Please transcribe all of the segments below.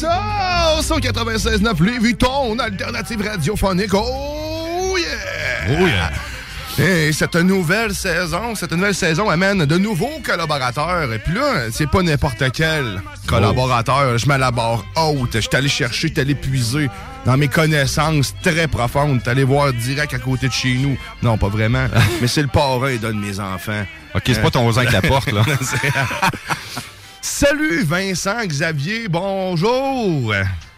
Retour dans la sauce au 96.9 Louis Vuitton, alternative radiophonique. Oh yeah! Oh yeah! Et cette nouvelle saison, cette nouvelle saison amène de nouveaux collaborateurs. Et puis là, c'est pas n'importe quel collaborateur. Je mets la barre haute. Je suis allé chercher, je suis allé puiser dans mes connaissances très profondes. T'es allé voir direct à côté de chez nous. Non, pas vraiment. mais c'est le parrain d'un de mes enfants. OK, c'est pas ton voisin qui la porte, là. Salut Vincent, Xavier, bonjour!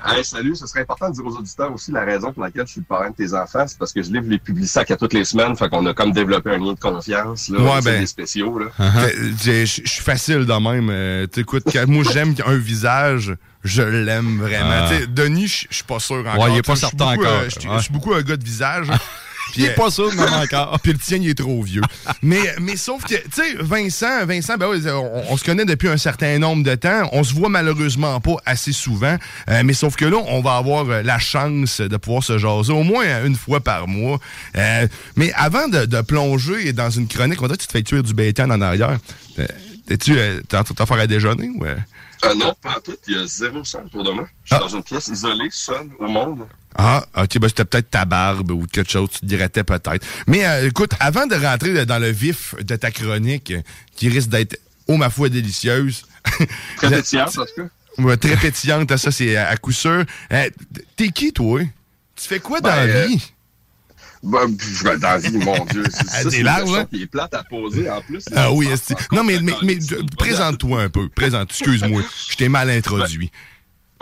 Hey, salut, ce serait important de dire aux auditeurs aussi la raison pour laquelle je suis le parrain de tes enfants, c'est parce que je livre les publics sacs à toutes les semaines, fait qu'on a comme développé un lien de confiance, là, Ouais, c'est ben. des spéciaux, là. Je je- je suis facile de même. Euh, t'écoutes, moi j'aime un visage, je l'aime vraiment. Ah. Denis, je suis pas sûr encore. Ouais, il est pas certain encore. euh, Je suis- Ouais. je suis beaucoup un gars de visage. Il est pas sûr, même encore. Puis le tien, il est trop vieux. mais, mais sauf que, tu sais, Vincent, Vincent, ben oui, on, on se connaît depuis un certain nombre de temps. On se voit malheureusement pas assez souvent. Euh, mais sauf que là, on va avoir euh, la chance de pouvoir se jaser au moins une fois par mois. Euh, mais avant de, de plonger dans une chronique, on dirait que tu te fais tuer du béton en arrière. Euh, T'es-tu, euh, t'es en train de te faire à déjeuner ou... euh? Euh, non, pas tout, il y a zéro son autour de moi. Je suis Ah. dans une pièce isolée, seule au monde. Ah, ok, ben c'était peut-être ta barbe ou quelque chose, tu te dirais peut-être. Mais euh, écoute, avant de rentrer dans le vif de ta chronique, euh, qui risque d'être, oh ma foi, délicieuse. Très la- pétillante, en tout cas. Ouais, très pétillante, ça c'est à coup sûr. Euh, T'es qui, toi? Tu fais quoi dans Ben, la vie? Ben, pff, ben, dans la vie, mon Dieu. C'est, des larmes, hein? qui est plate à poser, en plus. Ah oui, ça, Non, mais, mais, mais présente-toi un peu. Présente, excuse-moi. Je t'ai mal introduit.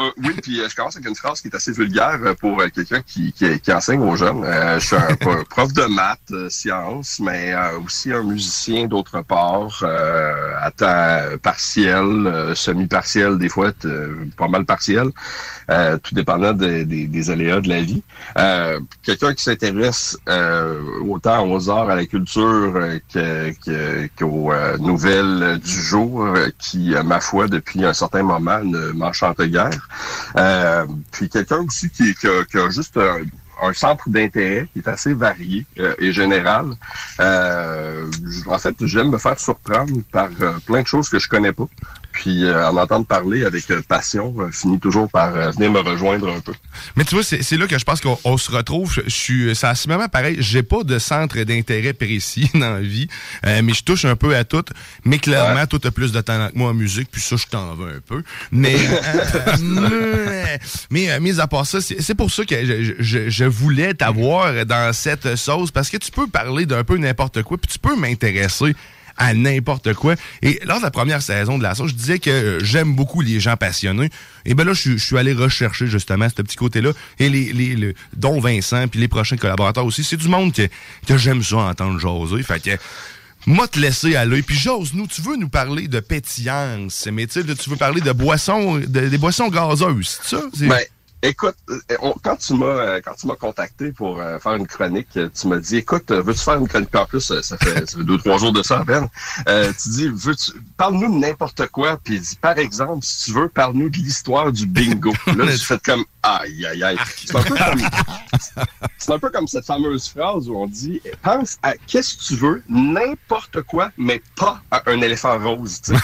Euh, oui, puis euh, je commence avec une phrase qui est assez vulgaire euh, pour quelqu'un qui, qui, qui enseigne aux jeunes. Je suis un pro- prof de maths, sciences, mais aussi un musicien d'autre part, à temps partiel, semi-partiel, des fois pas mal partiel, tout dépendant des- des- aléas de la vie. Quelqu'un qui s'intéresse autant aux arts, à la culture que- que- qu'aux nouvelles du jour, qui, euh, ma foi, depuis un certain moment, ne m'enchante guère. Euh, puis quelqu'un aussi qui, qui a, juste un, centre d'intérêt qui est assez varié euh, et général. Euh, en fait, j'aime me faire surprendre par euh, plein de choses que je connais pas. Puis euh, en entendre parler avec euh, passion euh, finit toujours par euh, venir me rejoindre un peu. Mais tu vois, c'est là que je pense qu'on on se retrouve. Je, je suis, c'est à ce moment pareil. J'ai pas de centre d'intérêt précis dans la vie, mais je touche un peu à tout. Mais clairement, toi, t'as plus de talent que moi en musique, puis ça, je t'en veux un peu. Mais, mais mis à part ça, c'est c'est pour ça que je, je- je voulais t'avoir dans cette sauce parce que tu peux parler d'un peu n'importe quoi, puis tu peux m'intéresser à n'importe quoi. Et lors de la première saison de la sauce, je disais que euh, j'aime beaucoup les gens passionnés. Et ben là, je, suis- allé rechercher justement ce petit côté-là. Et les, les, le- dont Vincent, puis les prochains collaborateurs aussi, c'est du monde que, que j'aime ça entendre jaser. Fait que moi te laisser aller. Puis j'ose, nous, tu veux nous parler de pétillance, mais tu veux parler de boissons, de- des boissons gazeuses, c'est ça? Écoute, euh, on- quand tu m'as euh, quand tu m'as contacté pour euh, faire une chronique, tu m'as dit écoute, veux-tu faire une chronique? En plus ça fait, ça fait deux trois jours de ça à peine. Euh, tu dis veux-tu parle-nous de n'importe quoi puis dit par exemple si tu veux parle-nous de l'histoire du bingo. Là j'ai fait comme aïe aïe aïe. C'est un peu comme c'est un peu comme cette fameuse phrase où on dit pense à qu'est-ce que tu veux, n'importe quoi, mais pas à un éléphant rose. Tu sais.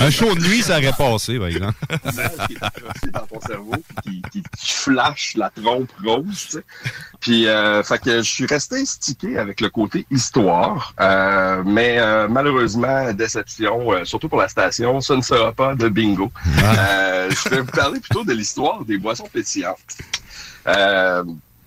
Un show de nuit, ça aurait passé, par exemple. qui est dans ton cerveau, qui, qui, qui, flash la trompe rose. Tu sais. Puis, euh, fait que je suis resté stické avec le côté histoire, euh, mais euh, malheureusement, déception, euh, surtout pour la station, ce ne sera pas de bingo. Euh, je vais vous parler plutôt de l'histoire des boissons pétillantes.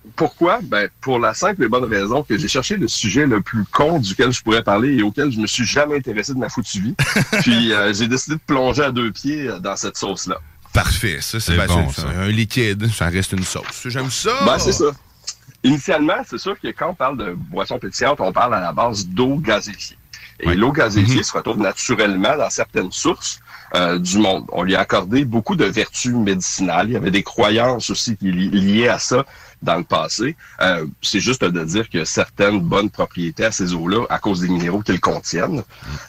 Euh, pourquoi? Ben, pour la simple et bonne raison que j'ai cherché le sujet le plus con duquel je pourrais parler et auquel je me suis jamais intéressé de ma foutue vie. Puis euh, j'ai décidé de plonger à deux pieds dans cette sauce-là. Parfait, ça c'est bon, ça. un liquide, ça reste une sauce. J'aime ça. Ben, c'est ça. Initialement, c'est sûr que quand on parle de boissons pétillantes, on parle à la base d'eau gazéifiée. Et l'eau gazéfiée Mhm. se retrouve naturellement dans certaines sources euh, du monde. On lui a accordé beaucoup de vertus médicinales. Il y avait des croyances aussi qui li- liées à ça dans le passé. Euh, c'est juste de dire que certaines bonnes propriétés à ces eaux-là à cause des minéraux qu'elles contiennent.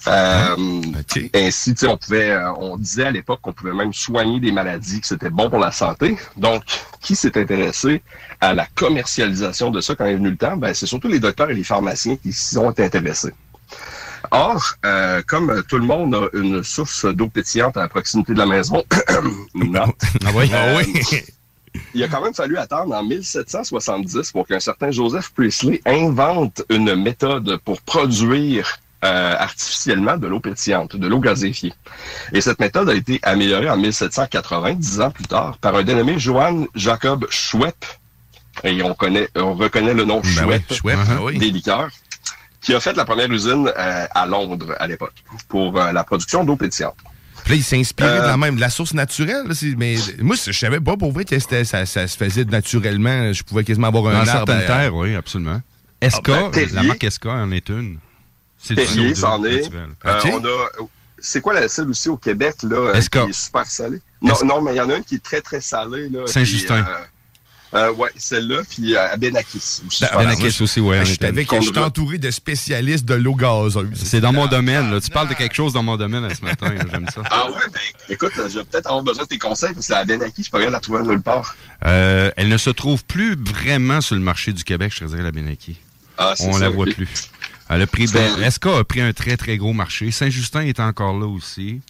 Euh, OK. ainsi, on pouvait, euh, on disait à l'époque qu'on pouvait même soigner des maladies, que c'était bon pour la santé. Donc, qui s'est intéressé à la commercialisation de ça quand est venu le temps? Ben, c'est surtout les docteurs et les pharmaciens qui s'y sont intéressés. Or, euh, comme tout le monde a une source d'eau pétillante à la proximité de la maison, non, Ah oui? Ah oui. il a quand même fallu attendre en 1770 pour qu'un certain Joseph Priestley invente une méthode pour produire euh, artificiellement de l'eau pétillante, de l'eau gazéfiée. Et cette méthode a été améliorée en 1780, dix ans plus tard, par un dénommé Johann Jacob Schwepp. Et on connaît, on reconnaît le nom Ben oui, Schwepp chouette, Uh-huh. ben des liqueurs, qui a fait la première usine euh, à Londres à l'époque pour euh, la production d'eau pétillante. Puis là, il s'inspirait Euh, de la même, de la source naturelle. là, mais moi, je savais pas pour vrai que ça, ça se faisait naturellement. Je pouvais quasiment avoir un Dans arbre. terres, oui, absolument. Esca, ben, Perrier. la marque Esca en est une. C'est CO2 c'en est. Euh, on a. C'est quoi la celle aussi au Québec, là, euh, Esca. qui est super salée? Non, non, mais il y en a une qui est très, très salée, là. Saint-Justin. Euh, euh, ouais, celle-là, puis euh, à Benakis aussi. Ben, Benakis salée. aussi, ouais, en Je savais que je entouré de spécialistes de l'eau gazeuse. C'est dans mon domaine, là. Tu parles de quelque chose dans mon domaine là, ce matin, j'aime ça. Ah ouais, ben, écoute, euh, je vais peut-être avoir besoin de tes conseils, parce que la Benakis, je capable de la trouver nulle part. Euh, elle ne se trouve plus vraiment sur le marché du Québec, je te dirais, la Benaki. Ah, c'est On ça, la voit plus. Elle a pris, ben, Esca a pris un très, très gros marché? Saint-Justin est encore là aussi.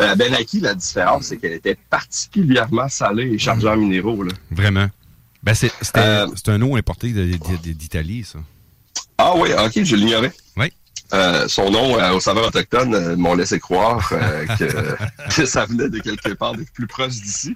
Euh, La Benaki, la différence, c'est qu'elle était particulièrement salée et chargée en minéraux, là. Vraiment. Ben, c'est Euh, c'est un eau importé d'Italie, ça. Ah oui, ok, je l'ignorais. Oui. Euh, son nom euh, aux saveurs autochtones euh, m'ont laissé croire euh, que, que ça venait de quelque part de plus proche d'ici.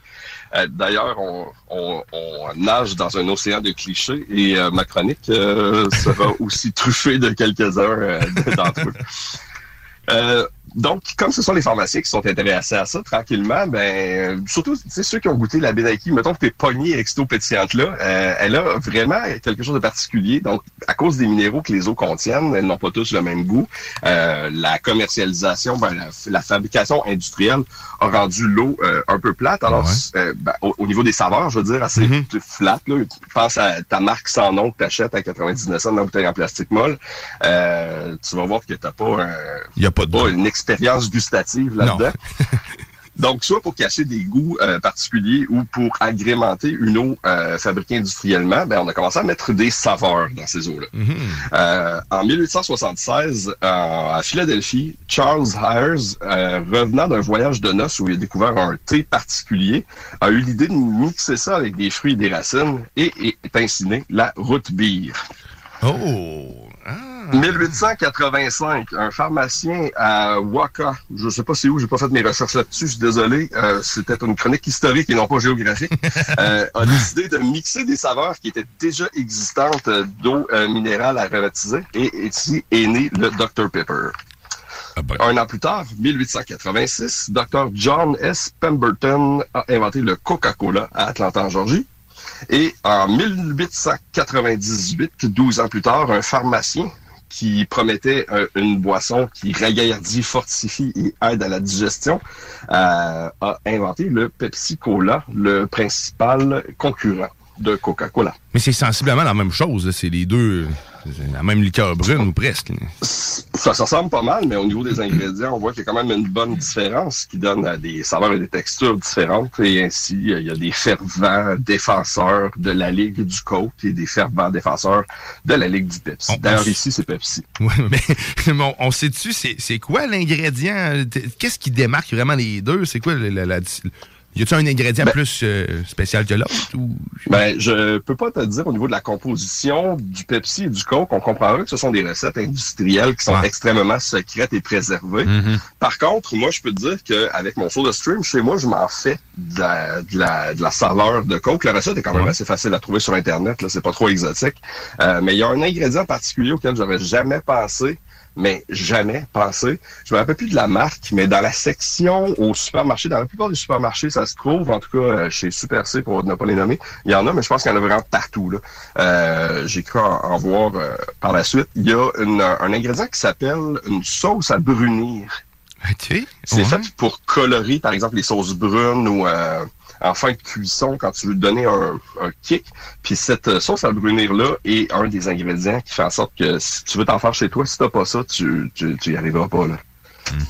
D'ailleurs, on, on- on nage dans un océan de clichés et ma chronique sera aussi truffée de quelques-uns d'entre eux. Donc, comme ce sont les pharmaciens qui sont intéressés à ça, tranquillement, ben, surtout, tu sais, ceux qui ont goûté la Benaki, mettons que t'es pogné avec cette eau pétillante-là, euh, elle a vraiment quelque chose de particulier. Donc, à cause des minéraux que les eaux contiennent, elles n'ont pas tous le même goût. Euh, la commercialisation, ben, la, la fabrication industrielle a rendu l'eau euh, un peu plate. Alors, Ouais. euh, ben, au, au niveau des saveurs, je veux dire, assez Mhm. flat. Là. Pense à ta marque sans nom que t'achètes à 99 cents dans la bouteille en plastique molle. Euh, tu vas voir que t'as pas un, Il n'y a pas de pas une expérience gustative là-dedans. Donc, soit pour cacher des goûts euh, particuliers ou pour agrémenter une eau euh, fabriquée industriellement, ben, on a commencé à mettre des saveurs dans ces eaux-là. Mhm. Euh, en 1876, euh, à Philadelphie, Charles euh, revenant d'un voyage de noces où il a découvert un thé particulier, a eu l'idée de mixer ça avec des fruits et des racines et est ainsi né la root beer. Oh! Ah. 1885, un pharmacien à Waka, je sais pas c'est où, j'ai pas fait mes recherches là-dessus, je suis désolé, euh, c'était une chronique historique et non pas géographique, euh, a décidé de mixer des saveurs qui étaient déjà existantes d'eau euh, minérale aromatisée et ici est né le Dr Pepper. Ah ben. Un an plus tard, 1886, Dr John S. Pemberton a inventé le Coca-Cola à Atlanta, en Georgie. Et en 1898, 12 ans plus tard, un pharmacien qui promettait euh, une boisson qui ragaillardit, fortifie et aide à la digestion, euh, a inventé le Pepsi Cola, le principal concurrent de Coca-Cola. Mais c'est sensiblement la même chose. C'est les deux, la même liqueur brune ou presque. Ça se ressemble pas mal, mais au niveau des ingrédients, on voit qu'il y a quand même une bonne différence qui donne à des saveurs et des textures différentes. Et ainsi, il y a des fervents défenseurs de la Ligue du Coke et des fervents défenseurs de la Ligue du Pepsi. D'ailleurs, ici, c'est Pepsi. Oui, mais, mais on, sait-tu, c'est quoi l'ingrédient? Qu'est-ce qui démarque vraiment les deux? C'est quoi la, la, y a-t-il un ingrédient ben- plus euh, spécial que l'autre? Ou... Ben, je peux pas te dire au niveau de la composition du Pepsi et du Coke, on comprendra que ce sont des recettes industrielles qui sont extrêmement secrètes et préservées. Mm-hmm. Par contre, moi, je peux te dire qu'avec mon de stream, chez moi, je m'en fais de la, de, la, saveur de Coke. La recette est quand même assez facile à trouver sur Internet, là, c'est pas trop exotique. Euh, mais il y a un ingrédient particulier auquel j'avais jamais pensé, mais jamais pensé. Je me rappelle plus de la marque, mais dans la section au supermarché, dans la plupart des supermarchés, ça se trouve, en tout cas euh, chez Super C, pour ne pas les nommer, il y en a, mais je pense qu'il y en a vraiment partout. Là. Euh, J'ai cru en, voir euh, par la suite. Il y a une, un ingrédient qui s'appelle une sauce à brunir. OK. C'est fait pour colorer, par exemple, les sauces brunes ou euh, en fin de cuisson quand tu veux donner un, kick. Puis cette euh, sauce à brunir-là est un des ingrédients qui fait en sorte que si tu veux t'en faire chez toi, si t'as pas ça, tu, tu, y arriveras pas. Là.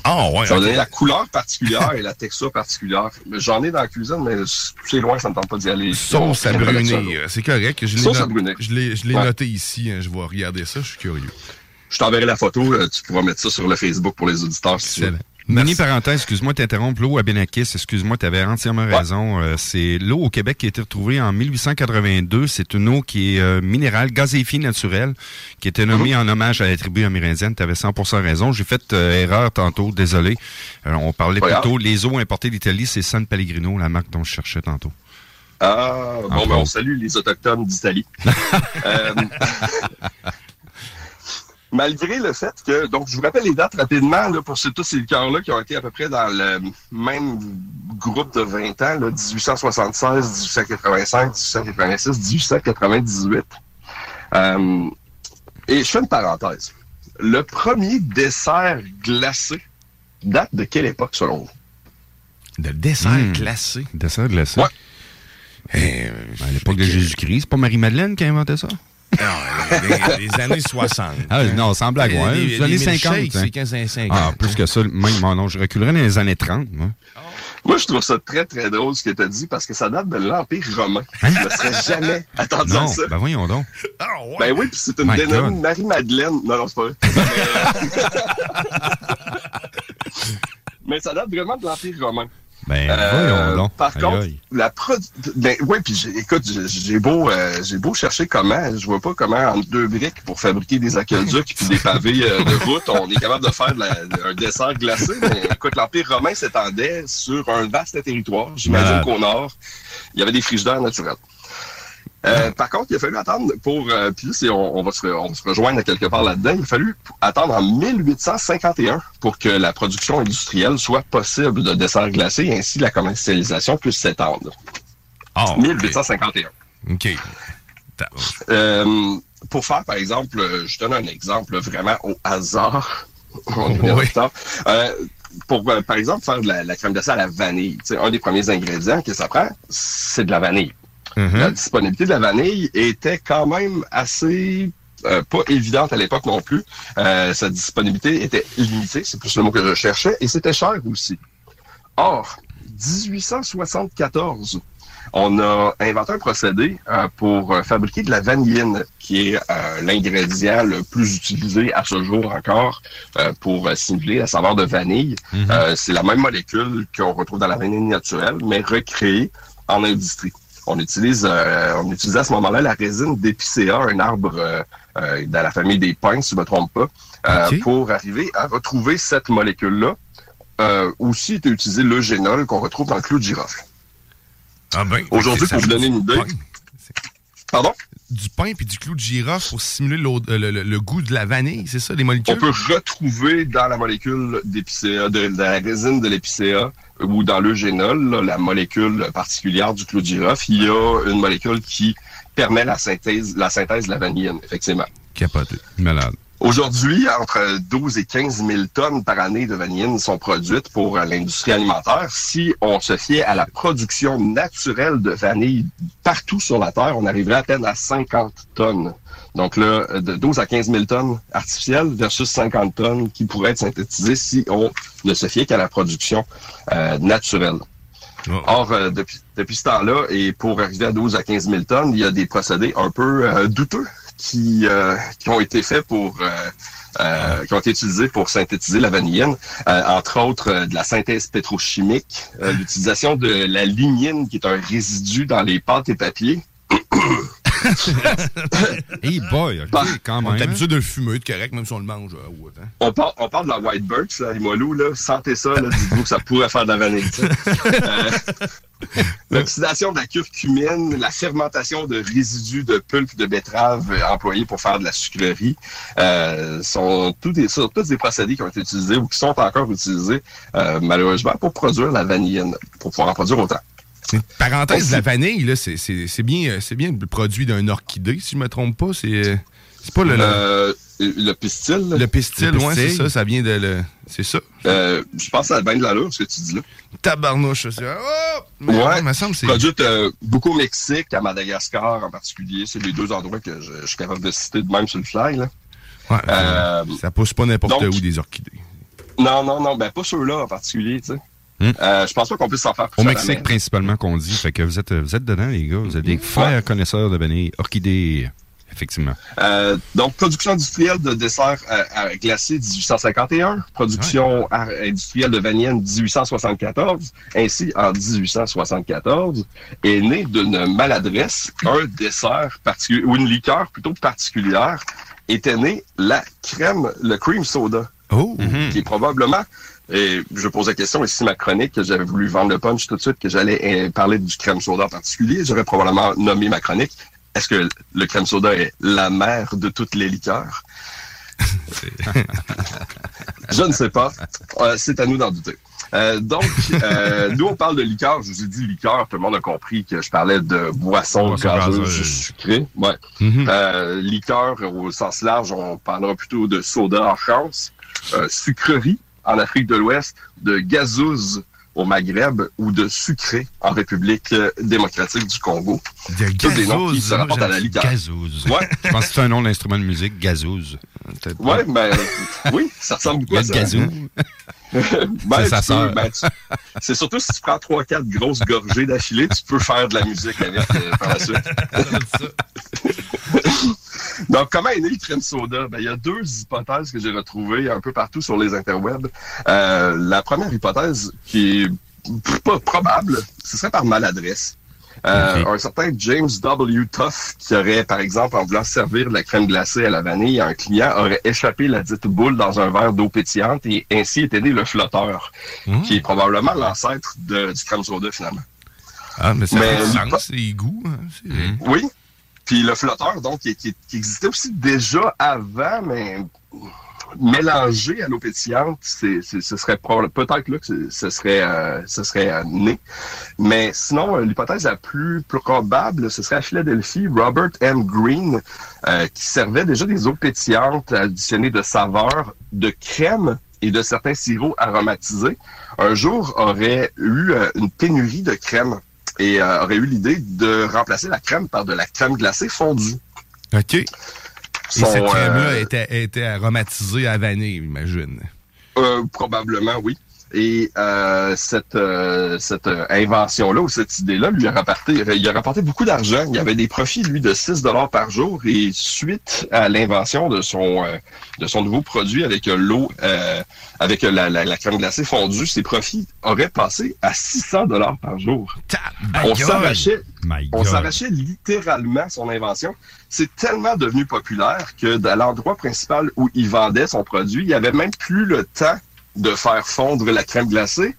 Ah ouais. Ça va donner la couleur particulière et la texture particulière. J'en ai dans la cuisine, mais c'est loin, ça ne tente pas d'y aller. Sauce à brunir, c'est correct. Je sauce à brunir. Je l'ai noté ici, hein. je vais regarder ça, je suis curieux. Je t'enverrai la photo, tu pourras mettre ça sur le Facebook pour les auditeurs. Si Mini parenthèse, excuse-moi de t'interrompre. L'eau à Benakis, excuse-moi, tu avais entièrement raison. Euh, c'est l'eau au Québec qui a été retrouvée en 1882. C'est une eau qui est euh, minérale, gazéifiée naturelle, qui était nommée mhm. en hommage à la tribu amérindienne. Tu avais 100% raison. J'ai fait euh, erreur tantôt, désolé. on parlait plutôt, les eaux importées d'Italie, c'est San Pellegrino, la marque dont je cherchais tantôt. Ah, bon, ben, on salue les Autochtones d'Italie. malgré le fait que, donc je vous rappelle les dates rapidement là, pour tous ces liqueurs-là qui ont été à peu près dans le même groupe de 20 ans, là, 1876, 1885, 1886, 1898. et je fais une parenthèse. Le premier dessert glacé date de quelle époque selon vous? De dessert hmm. glacé? Dessert glacé? Ouais. Eh, à l'époque de Jésus-Christ, c'est pas Marie-Madeleine qui a inventé ça? Non, les, années 60. Ah, non, sans blague, ouais. Les, années 50. C'est 15 50. Ah, plus que ça, même, non, je reculerais dans les années 30, moi. Moi, je trouve ça très, très drôle ce que tu as dit parce que ça date de l'Empire romain. Hein? Je ne serais jamais attendu à ça. Ben voyons donc. Ah, ben oui, puis c'est une dénommée Marie-Madeleine. Non, non, c'est pas vrai. Mais ça date vraiment de l'Empire romain. Ben, euh, Par contre, la ben, oui, puis écoute, j'ai beau, euh, j'ai beau chercher comment, je vois pas comment en deux briques pour fabriquer des aqueducs puis des pavés euh, de route, on est capable de faire un dessert glacé. Mais écoute, l'Empire romain s'étendait sur un vaste territoire. J'imagine qu'au nord, il y avait des frigidaires naturels. Euh, par contre, il a fallu attendre pour, euh, puis on, va se, on se rejoindre quelque part là-dedans, il a fallu attendre en 1851 pour que la production industrielle soit possible de desserts glacés et ainsi la commercialisation puisse s'étendre. Oh, 1851. OK. Euh, pour faire, par exemple, je donne un exemple vraiment au hasard. Euh, pour, par exemple, faire de la, la crème dessert à la vanille, un des premiers ingrédients que ça prend, c'est de la vanille. La disponibilité de la vanille était quand même assez euh, pas évidente à l'époque non plus. Euh, sa disponibilité était limitée, c'est plus le mot que je cherchais, et c'était cher aussi. Or, 1874, on a inventé un procédé euh, pour fabriquer de la vanilline, qui est l'ingrédient le plus utilisé à ce jour encore pour simuler la saveur de vanille. Mm-hmm. c'est la même molécule qu'on retrouve dans la vanille naturelle, mais recréée en industrie on utilise, euh, on utilisait à ce moment-là la résine d'épicéa, un arbre euh, euh, dans la famille des pins, si je ne me trompe pas, pour arriver à retrouver cette molécule-là. aussi était utilisé le génol qu'on retrouve dans le clou de girofle. Ah ben, Aujourd'hui, pour vous donner une idée. Pardon? Du pain puis du clou de girofle pour simuler le, goût de la vanille, c'est ça, les molécules? On peut retrouver dans la molécule d'épicéa, de, la résine de l'épicéa, ou dans l'eugénol, la molécule particulière du clou de girofle, il y a une molécule qui permet la synthèse, la synthèse de la vanilline, effectivement. Capoté. Malade. Aujourd'hui, entre 12 et 15 000 tonnes par année de vanilline sont produites pour euh, l'industrie alimentaire. Si on se fiait à la production naturelle de vanille partout sur la Terre, on arriverait à peine à 50 tonnes. Donc là, de 12 à 15 000 tonnes artificielles versus 50 tonnes qui pourraient être synthétisées si on ne se fiait qu'à la production euh, naturelle. Oh. Or, euh, depuis, depuis ce temps-là, et pour arriver à 12 à 15 000 tonnes, il y a des procédés un peu douteux qui, euh, qui ont été faits pour euh, euh, qui ont été utilisés pour synthétiser la vanilline, entre autres de la synthèse pétrochimique, l'utilisation de la lignine qui est un résidu dans les pâtes et papiers. hey boy, bah, quand même. On est habitué de le fumer, de correct, même si on le mange. Hein. on, parle, on parle de la White Birch, là, Limolou, là. Sentez ça, dites-vous que ça pourrait faire de la vanille. L'oxydation de la curcumine, la fermentation de résidus de pulpe de betterave employés pour faire de la sucrerie, euh, sont tous des, sont tous des procédés qui ont été utilisés ou qui sont encore utilisés, euh, malheureusement, pour produire la vanilline, pour pouvoir en produire autant. Parenthèse, la vanille, là, c'est, bien, c'est bien le produit d'un orchidée, si je ne me trompe pas. C'est, c'est pas le, le, le pistil. Le pistil, oui, c'est ça. Ça vient de. Le, c'est ça. Euh, je pense que ça a bien de l'allure, ce que tu dis là. Tabarnouche, c'est. Oh! ouais, me semble c'est. Produite euh, beaucoup au Mexique, à Madagascar en particulier. C'est les deux endroits que je, suis capable de citer de même sur le fly. Là. Ouais, euh, ça pousse pas n'importe où des orchidées. Non, non, non, ben pas ceux-là en particulier, tu sais. Hmm. Euh, je pense pas qu'on puisse s'en faire Au Mexique, principalement, qu'on dit. Fait que vous êtes, vous êtes dedans, les gars. Vous êtes des frères connaisseurs de vanille. Orchidées, effectivement. Euh, donc, production industrielle de dessert euh, glacé 1851. Production industrielle de vanille 1874. Ainsi, en 1874, est né d'une maladresse un dessert particulier, ou une liqueur plutôt particulière, était né la crème, le cream soda. Oh. Qui est probablement et je pose la question, ici ma chronique, que j'avais voulu vendre le punch tout de suite, que j'allais euh, parler du crème soda en particulier, j'aurais probablement nommé ma chronique. Est-ce que le crème soda est la mère de toutes les liqueurs? je ne sais pas. Euh, c'est à nous d'en douter. Euh, donc, nous, on parle de liqueur. Je vous ai dit liqueur. Tout le monde a compris que je parlais de boisson gazeuse sucrée. Ouais. Mm-hmm. liqueur, au sens large, on parlera plutôt de soda en France. Sucrerie, en Afrique de l'Ouest, de gazouz au Maghreb ou de sucré en République démocratique du Congo. De rapportent à la. Gazouz. Ouais. Je pense que c'est un nom d'instrument de musique, gazouz. Ouais, ben, oui, ça ressemble beaucoup à ça. Gazou. ben, c'est ben, C'est surtout si tu prends trois, quatre grosses gorgées d'affilée, tu peux faire de la musique avec euh, par la suite. Donc, comment est né le crème soda? Ben, il y a deux hypothèses que j'ai retrouvées un peu partout sur les interwebs. Euh, la première hypothèse, qui est pas probable, ce serait par maladresse. Euh, Un certain James W. Tuff, qui aurait, par exemple, en voulant servir de la crème glacée à la vanille, un client aurait échappé la dite boule dans un verre d'eau pétillante et ainsi était né le flotteur, mmh. qui est probablement l'ancêtre du crème soda, finalement. Ah, mais ça mais, sens, c'est goût. Hein, oui, puis le flotteur, donc, qui, existait aussi déjà avant, mais mélangé à l'eau pétillante, c'est, ce serait peut-être là que ce serait, euh, ce serait euh, né. Mais sinon, euh, l'hypothèse la plus probable, ce serait à Philadelphie, Robert M. Green, qui servait déjà des eaux pétillantes additionnées de saveurs, de crème et de certains sirops aromatisés. Un jour, aurait eu une pénurie de crème et euh, aurait eu l'idée de remplacer la crème par de la crème glacée fondue. OK. et cette crème-là euh, était, était aromatisée à vanille, j'imagine. Euh, probablement, oui. Et euh, cette, euh, cette invention-là ou cette idée-là lui a rapporté, il a rapporté beaucoup d'argent. Il y avait des profits, lui, de 6 dollars par jour. Et suite à l'invention de son euh, de son nouveau produit avec l'eau, avec la, la, crème glacée fondue, ses profits auraient passé à 600 dollars par jour. On s'arrachait, on s'arrachait littéralement son invention. C'est tellement devenu populaire que à l'endroit principal où il vendait son produit, il n'y avait même plus le temps de faire fondre la crème glacée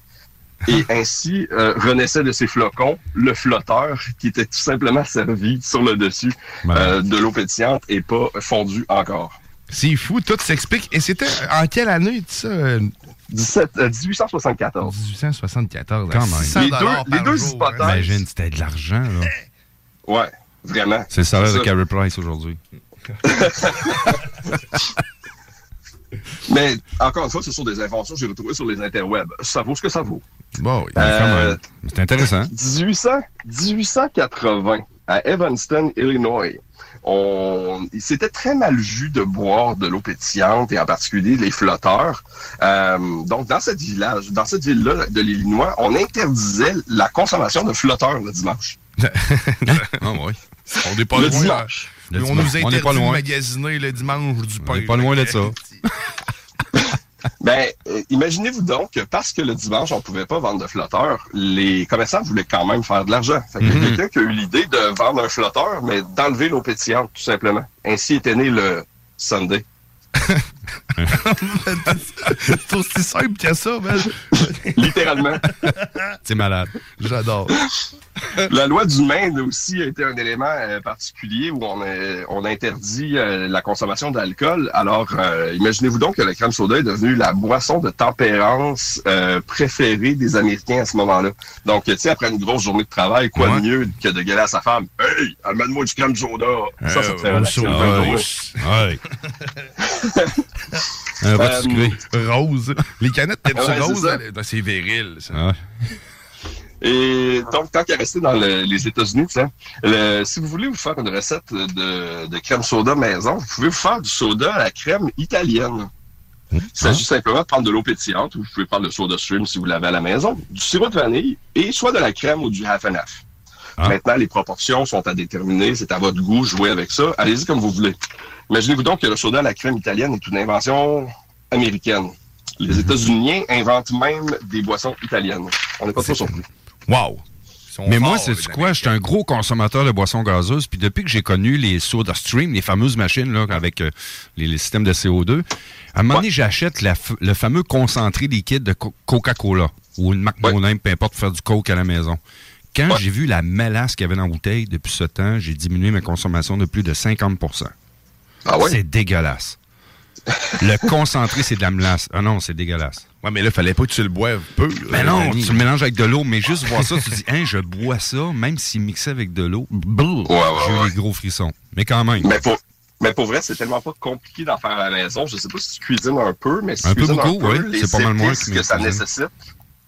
et ainsi euh, renaissait de ses flocons le flotteur qui était tout simplement servi sur le dessus euh, de l'eau pétillante et pas fondu encore. C'est fou, tout s'explique. Et c'était en quelle année, ça? 17, 1874. 1874, quand même. Les deux, les deux hein. hypothèses. Imagine, c'était de l'argent, là. Ouais, vraiment. C'est le salaire de Carey Price aujourd'hui. Mais encore une fois, ce sont des inventions que j'ai retrouvées sur les interwebs. Ça vaut ce que ça vaut. Bon. Euh, C'est intéressant. 1800, 1880, à Evanston, Illinois, on, c'était très mal vu de boire de l'eau pétillante et en particulier les flotteurs. Euh, donc, dans cette village, dans cette ville-là de l'Illinois, on interdisait la consommation de flotteurs le dimanche. Ah oui. On n'est pas le loin. dimanche. Le on dimanche. nous On n'est interdit pas de loin. magasiner le dimanche du pain. n'est pas loin de ça. Ben, euh, imaginez-vous donc que parce que le dimanche, on pouvait pas vendre de flotteurs, les commerçants voulaient quand même faire de l'argent. Fait y a Mhm. quelqu'un qui a eu l'idée de vendre un flotteur, mais d'enlever l'eau pétillante, tout simplement. Ainsi était né le Sunday. C'est aussi simple que ça, man. Littéralement. C'est malade. J'adore. La loi du Maine aussi a été un élément euh, particulier où on, a, on interdit euh, la consommation d'alcool. Alors, euh, imaginez-vous donc que la crème soda est devenue la boisson de tempérance euh, préférée des Américains à ce moment-là. Donc, tu sais, après une grosse journée de travail, quoi Ouais. de mieux que de gueuler à sa femme « Hey, amène-moi du crème soda! » Ça, ça te fait Un vote Euh, sucré. Rose. Les canettes, t'es Ouais, c'est rose? ça. elle- ben, C'est viril, ça. Ah. Et donc, tant qu'à rester dans le- les États-Unis, le- si vous voulez vous faire une recette de, de crème soda maison, vous pouvez vous faire du soda à la crème italienne. Il s'agit simplement de prendre de l'eau pétillante, ou vous pouvez prendre le soda stream si vous l'avez à la maison, du sirop de vanille, et soit de la crème ou du half and half. Ah. Maintenant, les proportions sont à déterminer, c'est à votre goût, jouez avec ça, allez-y comme vous voulez. Imaginez-vous donc que le soda à la crème italienne est une invention américaine. Les Mhm. États-Unis inventent même des boissons italiennes. On n'est pas trop surpris. Wow. Mais moi, c'est quoi? J'étais un gros consommateur de boissons gazeuses. Puis depuis que j'ai connu les Soda Stream, les fameuses machines là, avec euh, les, les systèmes de CO2, à un moment donné, j'achète la f- le fameux concentré liquide de Co- Coca-Cola ou une marque Ouais. peu importe, pour faire du Coke à la maison. Quand Ouais. j'ai vu la mélasse qu'il y avait dans la bouteille, depuis ce temps, j'ai diminué ma consommation de plus de 50% Ah ouais? C'est dégueulasse. le concentré, c'est de la mélasse. Ah non, c'est dégueulasse. Ouais, mais là, fallait pas que tu le boives peu. là, Mais non, tu le mélanges avec de l'eau, mais juste voir ça, tu dis, hein, je bois ça, même s'il mixait avec de l'eau. Ouais, J'ai eu des gros frissons. Mais quand même. Mais pour, mais pour vrai, c'est tellement pas compliqué d'en faire à la maison. Je sais pas si tu cuisines un peu, mais si Un tu peu cuisines beaucoup, un peu, C'est pas mal moins que ça nécessite,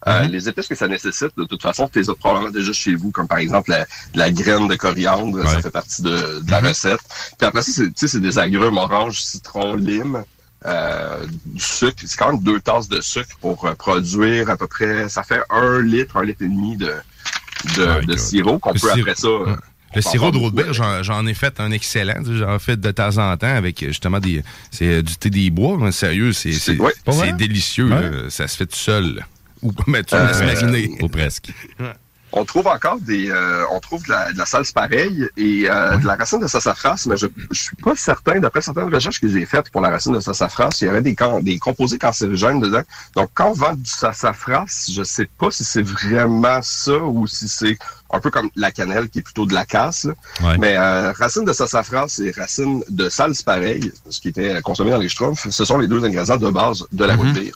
euh, Mhm. les épices que ça nécessite, de toute façon, tu les as probablement déjà chez vous, comme par exemple la, la graine de coriandre, ça fait partie de, de la Mhm. recette. Puis après ça, c'est, tu sais, c'est des agrumes orange, citron, lime, euh, du sucre. C'est quand même deux tasses de sucre pour euh, produire à peu près, ça fait un litre, un litre et demi de, de, de sirop qu'on Le peut sirop. après ça... Le sirop de beaucoup j'en, j'en ai fait un excellent. J'en fais de temps en temps avec justement des, c'est euh, du thé des bois. mais sérieux, c'est, c'est, Ouais. délicieux. Ouais. là. Ça se fait tout seul. Ou mais tu Euh, laisses mariner. Ou presque. On trouve encore des, euh, on trouve de la, de la salse pareille et euh, de la racine de sassafras, mais je, je suis pas certain. D'après certaines recherches que j'ai faites pour la racine de sassafras, il y avait des, des composés cancérigènes dedans. Donc, quand on vend du sassafras, je sais pas si c'est vraiment ça ou si c'est un peu comme la cannelle qui est plutôt de la casse. Ouais. Mais euh, racine de sassafras et racine de salse pareille, ce qui était consommé dans les schtroumpfs, ce sont les deux ingrédients de base de la root beer.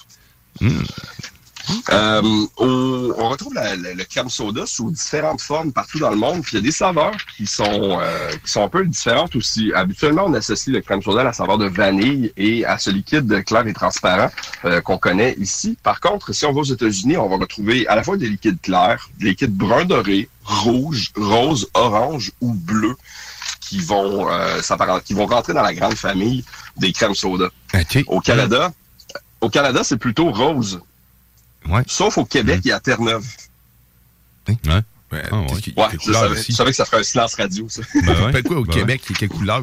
Euh, on, on retrouve la- la- le crème soda sous différentes formes partout dans le monde. Puis il y a des saveurs qui sont euh, qui sont un peu différentes aussi. Habituellement, on associe le crème soda à la saveur de vanille et à ce liquide clair et transparent euh, qu'on connaît ici. Par contre, si on va aux États-Unis, on va retrouver à la fois des liquides clairs, des liquides brun doré, rouge, rose, orange ou bleu qui vont euh, qui vont rentrer dans la grande famille des crèmes soda. OK. Au Canada, au Canada, c'est plutôt rose. Ouais. Sauf au Québec et à Terre-Neuve. Ouais. Ouais, Ah, qu'est-ce ouais. qui- Ouais, je savais, je savais que ça ferait un silence radio, ça. Ben Ça ouais. quoi au Ben Québec? et Quelle couleur?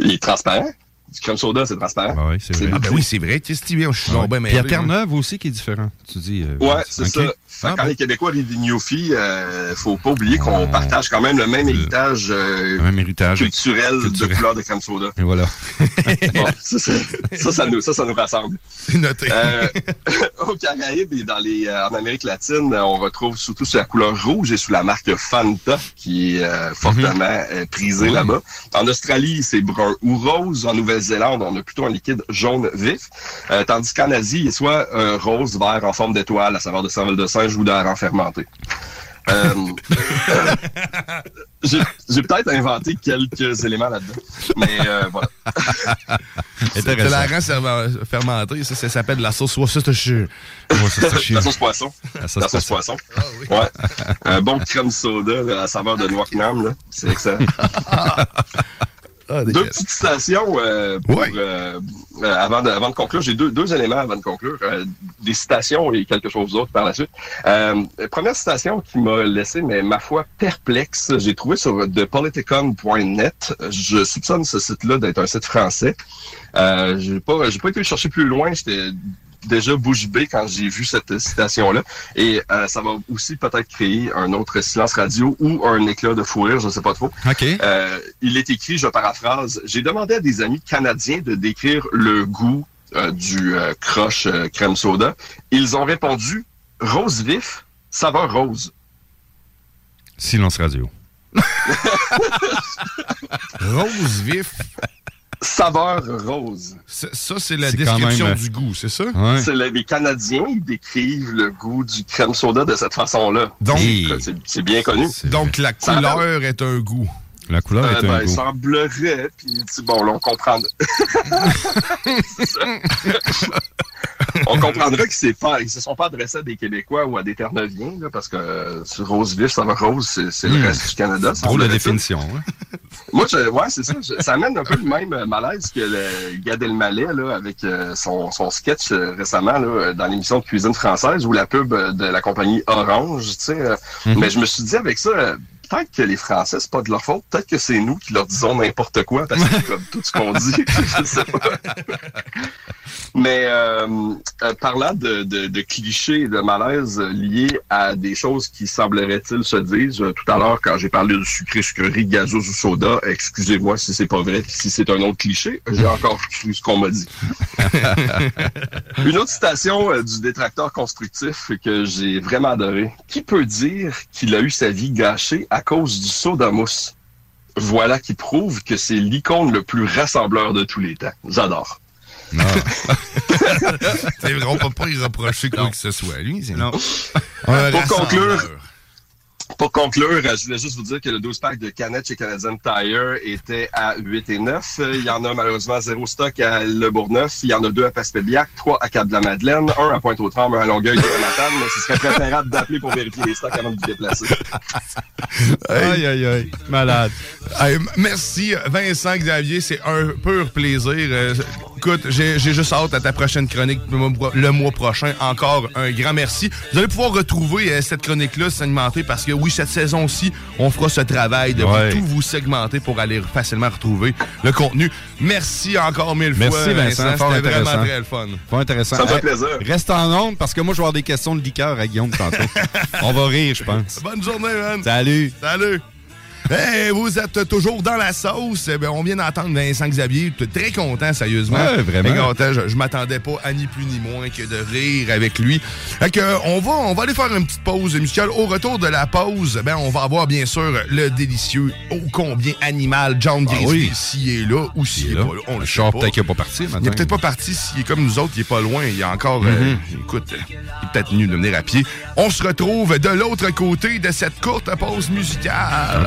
Il est transparent. Du crème soda, c'est transparent. Ben ouais, c'est vrai. Ah ben oui, c'est vrai. Qu'est-ce que tu viens? Je suis Ouais. donc bien Puis il y a mêlé, moi. Terre-Neuve aussi qui est différent. Tu dis. euh, Ouais, c'est ça. Ah, quand bon. les Québécois arrivent des Newfies, euh, faut pas oublier qu'on Oh. partage quand même le même héritage euh, même héritage. culturel, Culturel. de couleur de crème soda. Et voilà. Bon, ça, ça, ça, nous, ça, ça nous rassemble. C'est noté. Euh, aux Caraïbes et dans les, euh, en Amérique latine, on retrouve surtout sous la couleur rouge et sous la marque Fanta, qui est euh, fortement euh, prisée là-bas. En Australie, c'est brun ou rose. En Nouvelle-Zélande, on a plutôt un liquide jaune vif. Euh, tandis qu'en Asie, il est soit un rose vert en forme d'étoile, à savoir de cervelle de singe ou d'air fermenté. Euh, euh, j'ai peut-être inventé quelques éléments là-dedans. Mais euh, voilà. C'est de la rang fermentée, ça, ça s'appelle la sauce Worcestershire. la sauce poisson. La sauce, la sauce poisson. Ah, oui. Ouais. Un bon crème soda à la saveur de noix Nam, c'est excellent. Ah, deux petites citations euh, pour, euh, euh, avant, de, avant de conclure. J'ai deux, deux éléments avant de conclure. des citations et quelque chose d'autre par la suite. première citation qui m'a laissé, mais ma foi, perplexe. J'ai trouvé sur thepoliticon.net. Je soupçonne ce site-là d'être un site français. Euh, j'ai pas, j'ai pas été chercher plus loin. J'étais déjà bouche bée quand j'ai vu cette citation-là. Et euh, ça va aussi peut-être créer un autre silence radio ou un éclat de fou rire, je ne sais pas trop. Euh, il est écrit, je paraphrase, j'ai demandé à des amis canadiens de décrire le goût euh, du croche crème soda. Ils ont répondu rose vif, saveur rose. Silence radio. rose vif, saveur rose. Ça, c'est la description du goût, c'est ça? C'est les Canadiens, ils décrivent le goût du crème soda de cette façon-là. Donc, c'est bien connu. Donc, la couleur est un goût. La couleur est euh, un ben, goût. Il semblerait, puis bon, là, on comprend. on comprendra qu'ils ne se sont pas adressés à des Québécois ou à des Terre-Neuviens, parce que euh, rose vif, ça va rose, c'est le hmm. reste du Canada. Pour la définition. Hein? Moi, je, ouais, c'est ça. ça amène un peu le même malaise que le Gad Elmaleh, là, avec euh, son, son sketch euh, récemment là, dans l'émission de cuisine française ou la pub de la compagnie Orange, tu sais. Mm-hmm. Mais je me suis dit avec ça, peut-être que les Français, c'est pas de leur faute. Peut-être que c'est nous qui leur disons n'importe quoi parce que comme tout ce qu'on dit, je sais pas. Mais euh, euh, parlant de, clichés et de malaise liés à des choses qui sembleraient-ils se dire euh, tout à l'heure quand j'ai parlé de sucré, sucrerie, gazeuse ou soda, excusez-moi si c'est pas vrai, si c'est un autre cliché, j'ai encore cru ce qu'on m'a dit. Une autre citation euh, du détracteur constructif que j'ai vraiment adoré. Qui peut dire qu'il a eu sa vie gâchée à cause du soda mousse? Voilà qui prouve que c'est l'icône le plus rassembleur de tous les temps. J'adore. Non. on peut pas y reprocher quoi que ce soit. Lui, non. Pour conclure, pour conclure, je voulais juste vous dire que le 12-pack de canettes chez Canadian Tire était à 8 et 9. Il y en a malheureusement zéro stock à Le Bourgneuf. Il y en a deux à Passepébiac, trois à Cap-de-la-Madeleine, un à Pointe-aux-Trembles, un à Longueuil, deux à Matane. Mais ce serait préférable d'appeler pour vérifier les stocks avant de vous déplacer. aïe, aïe, aïe. Malade. merci, Vincent Xavier. C'est un pur plaisir. Euh, écoute, j'ai juste hâte à ta prochaine chronique le mois prochain. Encore un grand merci. Vous allez pouvoir retrouver euh, cette chronique-là s'alimenter parce que oui, cette saison-ci, on fera ce travail de tout vous segmenter pour aller facilement retrouver le contenu. Merci encore mille fois. Merci Vincent, C'était vraiment très le fun. Fort intéressant. Ça fait plaisir. Reste en onde parce que moi, je vais avoir des questions de liqueur à Guillaume tantôt. on va rire, je pense. Bonne journée, man. Salut. Salut. Hey, vous êtes toujours dans la sauce. Eh on vient d'entendre Vincent Xavier. Très content, sérieusement. Ouais, vraiment. je, m'attendais pas à ni plus ni moins que de rire avec lui. Fait que, on va, on va aller faire une petite pause musicale. Au retour de la pause, ben, on va avoir bien sûr le délicieux, ô combien animal John ah Grizzly, s'il est là ou s'il est, pas là. On le sait peut-être qu'il n'est pas parti. Il n'est peut-être pas parti. S'il est comme nous autres, il est pas loin. Il est encore, euh, mm-hmm. écoute, il est peut-être venu de venir à pied. On se retrouve de l'autre côté de cette courte pause musicale.